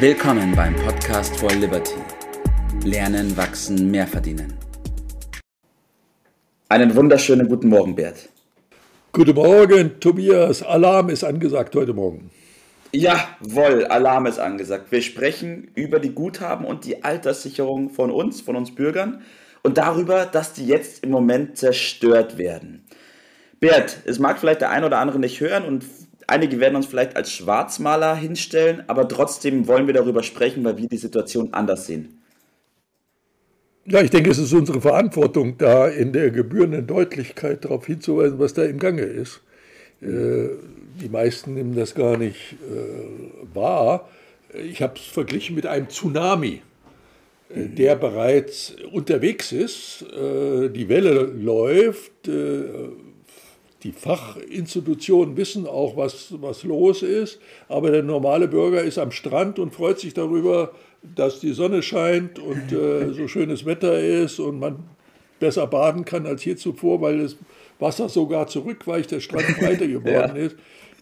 Willkommen beim Podcast for Liberty. Lernen, wachsen, mehr verdienen. Einen wunderschönen guten Morgen, Bert. Guten Morgen, Tobias. Alarm ist angesagt heute Morgen. Jawohl, Alarm ist angesagt. Wir sprechen über die Guthaben und die Alterssicherung von uns, von uns Bürgern und darüber, dass die jetzt im Moment zerstört werden. Bert, es mag vielleicht der ein oder andere nicht hören und einige werden uns vielleicht als Schwarzmaler hinstellen, aber trotzdem wollen wir darüber sprechen, weil wir die Situation anders sehen. Ja, ich denke, es ist unsere Verantwortung, da in der gebührenden Deutlichkeit darauf hinzuweisen, was da im Gange ist. Äh, die meisten nehmen das gar nicht äh, wahr. Ich habe es verglichen mit einem Tsunami, äh, der bereits unterwegs ist. Die Welle läuft. Die Fachinstitutionen wissen auch, was, was los ist, aber der normale Bürger ist am Strand und freut sich darüber, dass die Sonne scheint und äh, so schönes Wetter ist und man besser baden kann als hier zuvor, weil das Wasser sogar zurückweicht, der Strand breiter geworden ja. ist.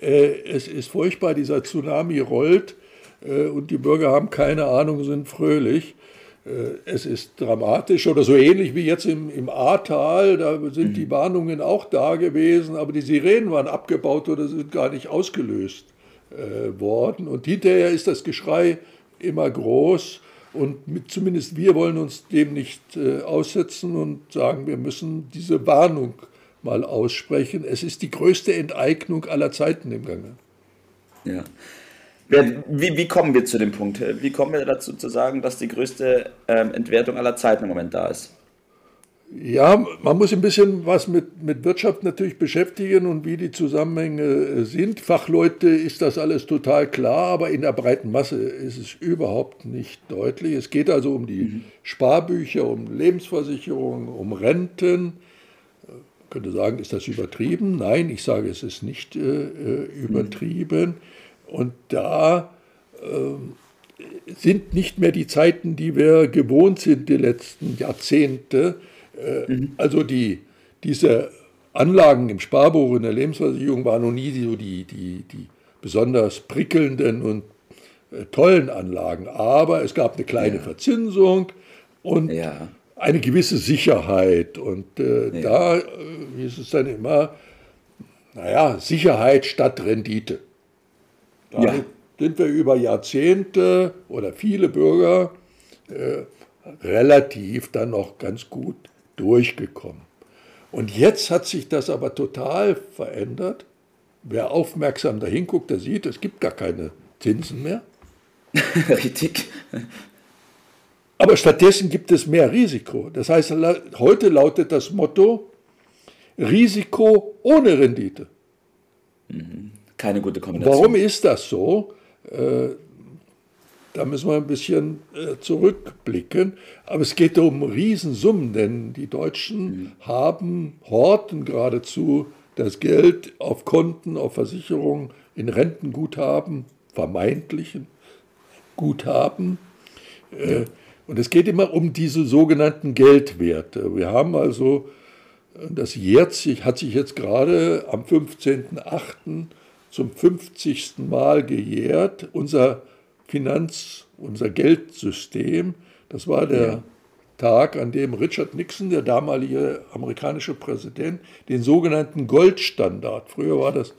Äh, es ist furchtbar, dieser Tsunami rollt äh, und die Bürger haben keine Ahnung, sind fröhlich. Äh, es ist dramatisch oder so ähnlich wie jetzt im, im Ahrtal, da sind die mhm. Warnungen auch da gewesen, aber die Sirenen waren abgebaut oder sind gar nicht ausgelöst äh, worden. Und hinterher ist das Geschrei immer groß und mit, zumindest wir wollen uns dem nicht äh, aussetzen und sagen, wir müssen diese Warnung mal aussprechen. Es ist die größte Enteignung aller Zeiten im Gange. Ja. Wie, wie, kommen wir zu dem Punkt? Wie kommen wir dazu zu sagen, dass die größte ähm, Entwertung aller Zeiten im Moment da ist? Ja, man muss ein bisschen was mit, mit Wirtschaft natürlich beschäftigen und wie die Zusammenhänge äh, sind. Fachleute ist das alles total klar, aber in der breiten Masse ist es überhaupt nicht deutlich. Es geht also um die mhm. Sparbücher, um Lebensversicherungen, um Renten. Man könnte sagen, ist das übertrieben? Nein, ich sage, es ist nicht äh, äh übertrieben. Mhm. Und da äh, sind nicht mehr die Zeiten, die wir gewohnt sind, die letzten Jahrzehnte. Äh, mhm. Also die, diese Anlagen im Sparbuch in der Lebensversicherung waren noch nie so die, die, die besonders prickelnden und äh, tollen Anlagen. Aber es gab eine kleine ja. Verzinsung und ja. eine gewisse Sicherheit. Und äh, ja. da äh, ist es dann immer, naja, Sicherheit statt Rendite. Da ja. sind wir über Jahrzehnte oder viele Bürger äh, relativ dann noch ganz gut durchgekommen. Und jetzt hat sich das aber total verändert. Wer aufmerksam dahin guckt, der sieht, es gibt gar keine Zinsen mehr. Richtig. Aber stattdessen gibt es mehr Risiko. Das heißt, heute lautet das Motto Risiko ohne Rendite. Mhm keine gute Kombination. Warum ist das so? Äh, da müssen wir ein bisschen äh, zurückblicken. Aber es geht um Riesensummen, denn die Deutschen mhm. haben, horten geradezu das Geld auf Konten, auf Versicherungen, in Rentenguthaben, vermeintlichen Guthaben. Äh, und es geht immer um diese sogenannten Geldwerte. Wir haben also, das jährt sich, hat sich jetzt gerade am 15.08 zum 50. Mal gejährt. Unser Finanz-, unser Geldsystem, das war der ja. Tag, an dem Richard Nixon, der damalige amerikanische Präsident, den sogenannten Goldstandard, früher war das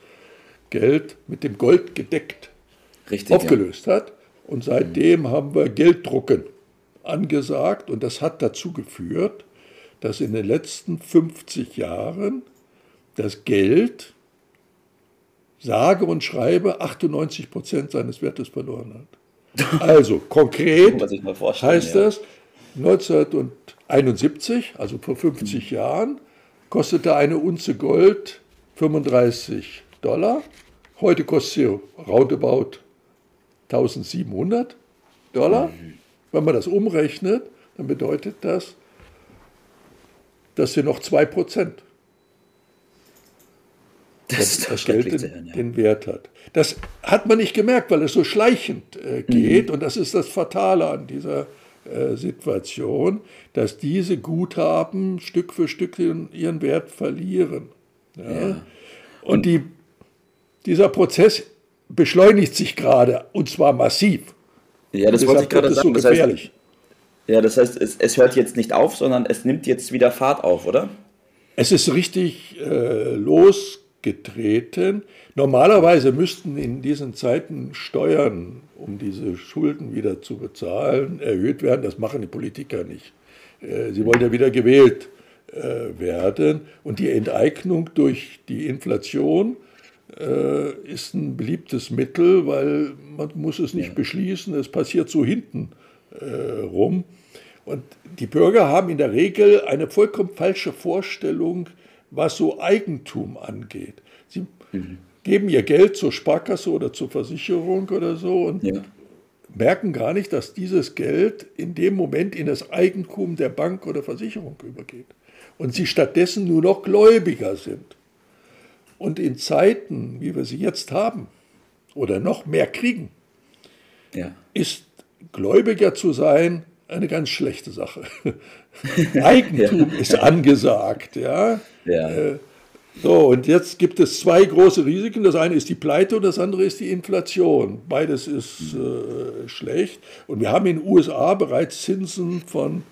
Geld mit dem Gold gedeckt, Richtig, aufgelöst ja. hat. Und seitdem mhm. haben wir Gelddrucken angesagt und das hat dazu geführt, dass in den letzten 50 Jahren das Geld sage und schreibe 98 Prozent seines Wertes verloren hat. Also konkret heißt ja. das, 1971, also vor 50 mhm. Jahren, kostete eine Unze Gold 35 Dollar. Heute kostet sie roundabout 1700 Dollar. Mhm. Wenn man das umrechnet, dann bedeutet das, dass sie noch 2 Prozent das, das, das Geld den, ja. den, Wert hat. Das hat man nicht gemerkt, weil es so schleichend äh, geht. Mhm. Und das ist das Fatale an dieser äh, Situation, dass diese Guthaben Stück für Stück ihren Wert verlieren. Ja? Ja. Und die, dieser Prozess beschleunigt sich gerade, und zwar massiv. Ja, das wollte ich gerade sagen. So das heißt, ja, das heißt, es, es, hört jetzt nicht auf, sondern es nimmt jetzt wieder Fahrt auf, oder? Es ist richtig äh, losgetreten. Normalerweise müssten in diesen Zeiten Steuern, um diese Schulden wieder zu bezahlen, erhöht werden. Das machen die Politiker nicht. Äh, sie wollen ja wieder gewählt äh, werden. Und die Enteignung durch die Inflation äh, ist ein beliebtes Mittel, weil man muss es nicht ja. beschließen, es passiert so hinten äh, rum. Und die Bürger haben in der Regel eine vollkommen falsche Vorstellung, was so Eigentum angeht. Sie mhm. geben ihr Geld zur Sparkasse oder zur Versicherung oder so und ja. merken gar nicht, dass dieses Geld in dem Moment in das Eigentum der Bank oder Versicherung übergeht. Und sie stattdessen nur noch Gläubiger sind. Und in Zeiten, wie wir sie jetzt haben, oder noch mehr kriegen, ja. ist Gläubiger zu sein eine ganz schlechte Sache. Eigentum ja. ist angesagt. Ja? ja. Äh, so, und jetzt gibt es zwei große Risiken. Das eine ist die Pleite und das andere ist die Inflation. Beides ist äh, schlecht. Und wir haben in den USA bereits Zinsen von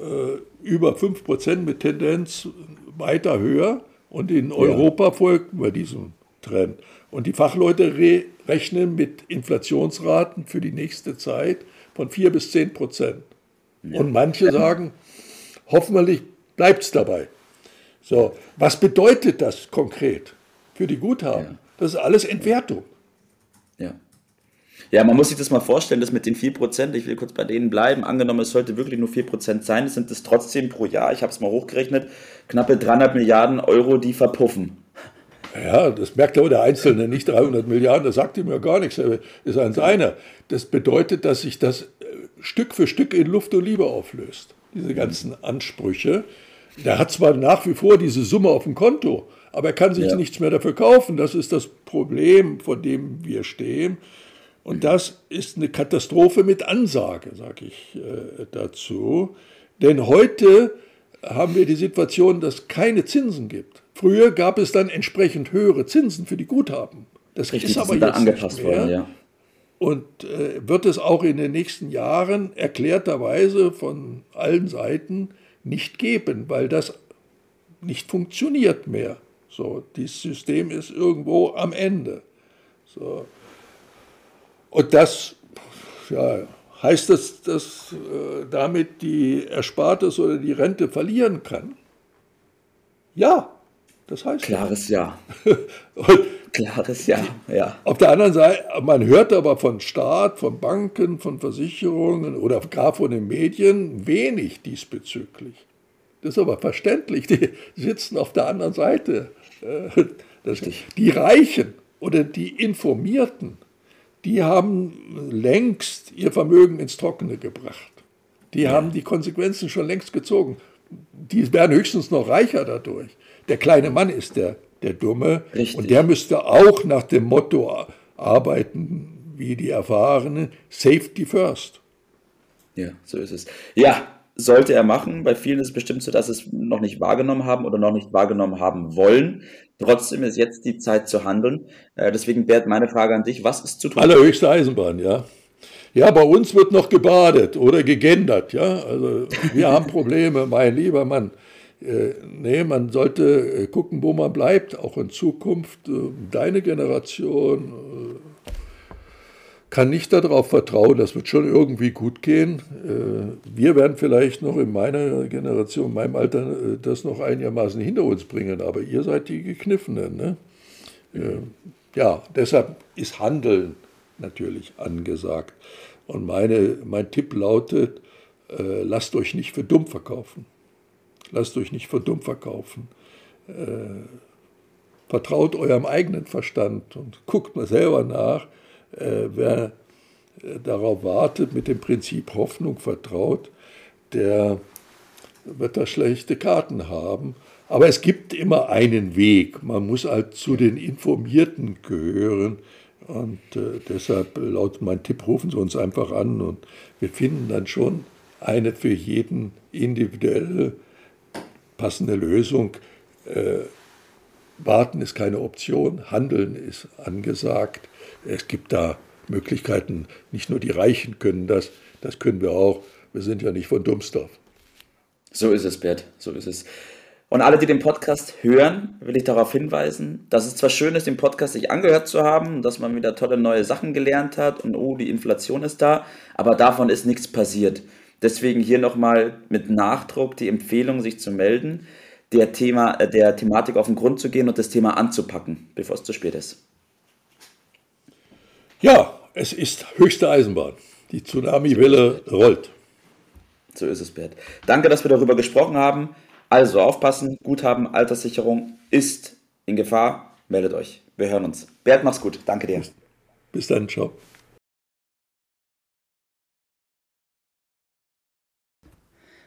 äh, über 5% mit Tendenz weiter höher. Und in Europa ja. folgen wir diesem Trend. Und die Fachleute re rechnen mit Inflationsraten für die nächste Zeit von 4 bis 10 Prozent. Ja. Und manche sagen, hoffentlich bleibt es dabei. So, was bedeutet das konkret für die Guthaben? Ja. Das ist alles Entwertung. Ja. Ja, man muss sich das mal vorstellen, dass mit den 4%, ich will kurz bei denen bleiben, angenommen, es sollte wirklich nur 4% sein, sind es trotzdem pro Jahr, ich habe es mal hochgerechnet, knappe 300 Milliarden Euro, die verpuffen. Ja, das merkt aber der Einzelne, nicht 300 Milliarden, das sagt ihm ja gar nichts, das ist ein seiner. Das bedeutet, dass sich das Stück für Stück in Luft und Liebe auflöst, diese ganzen Ansprüche. Der hat zwar nach wie vor diese Summe auf dem Konto, aber er kann sich ja. nichts mehr dafür kaufen. Das ist das Problem, vor dem wir stehen. Und das ist eine Katastrophe mit Ansage, sage ich äh, dazu. Denn heute haben wir die Situation, dass es keine Zinsen gibt. Früher gab es dann entsprechend höhere Zinsen für die Guthaben. Das Richtig, ist aber jetzt angepasst nicht mehr. worden, ja. Und äh, wird es auch in den nächsten Jahren erklärterweise von allen Seiten nicht geben, weil das nicht funktioniert mehr. So, dieses System ist irgendwo am Ende. So. Und das ja, heißt das, dass äh, damit die Erspartes oder die Rente verlieren kann? Ja, das heißt. Klares Ja. Klares Ja, ja. Auf der anderen Seite, man hört aber von Staat, von Banken, von Versicherungen oder gar von den Medien wenig diesbezüglich. Das ist aber verständlich, die sitzen auf der anderen Seite. Äh, das, die Reichen oder die Informierten, die haben längst ihr Vermögen ins Trockene gebracht. Die ja. haben die Konsequenzen schon längst gezogen. Die werden höchstens noch reicher dadurch. Der kleine Mann ist der, der Dumme. Richtig. Und der müsste auch nach dem Motto arbeiten, wie die Erfahrenen, Safety First. Ja, so ist es. Ja, sollte er machen. Bei vielen ist es bestimmt so, dass sie es noch nicht wahrgenommen haben oder noch nicht wahrgenommen haben wollen. Trotzdem ist jetzt die Zeit zu handeln. Äh, deswegen, Bert, meine Frage an dich, was ist zu tun? Allerhöchste Eisenbahn, ja. Ja, bei uns wird noch gebadet oder gegendert, ja. Also wir haben Probleme, mein lieber Mann. Äh, nee, man sollte äh, gucken, wo man bleibt, auch in Zukunft. Äh, deine Generation kann nicht darauf vertrauen, das wird schon irgendwie gut gehen. Wir werden vielleicht noch in meiner Generation, in meinem Alter, das noch einigermaßen hinter uns bringen, aber ihr seid die Gekniffenen. Ne? Ja, deshalb ist Handeln natürlich angesagt. Und meine, mein Tipp lautet, lasst euch nicht für dumm verkaufen. Lasst euch nicht für dumm verkaufen. Äh, vertraut eurem eigenen Verstand und guckt mal selber nach, äh, wer äh, darauf wartet, mit dem Prinzip Hoffnung vertraut, der wird da schlechte Karten haben. Aber es gibt immer einen Weg. Man muss halt zu den Informierten gehören. Und äh, deshalb lautet mein Tipp, rufen Sie uns einfach an und wir finden dann schon eine für jeden individuelle passende Lösung. Äh, warten ist keine Option, handeln ist angesagt. Es gibt da Möglichkeiten. Nicht nur die Reichen können das, das können wir auch. Wir sind ja nicht von Dummsdorf. So ist es, Bert, so ist es. Und alle, die den Podcast hören, will ich darauf hinweisen, dass es zwar schön ist, den Podcast sich angehört zu haben, dass man wieder tolle neue Sachen gelernt hat und oh, die Inflation ist da, aber davon ist nichts passiert. Deswegen hier nochmal mit Nachdruck die Empfehlung, sich zu melden, der, Thema, äh, der Thematik auf den Grund zu gehen und das Thema anzupacken, bevor es zu spät ist. Ja, es ist höchste Eisenbahn. Die Tsunami-Welle rollt. So ist es, Bert. Danke, dass wir darüber gesprochen haben. Also aufpassen, Guthaben, Alterssicherung ist in Gefahr. Meldet euch. Wir hören uns. Bert, mach's gut. Danke dir. Bis dann, ciao.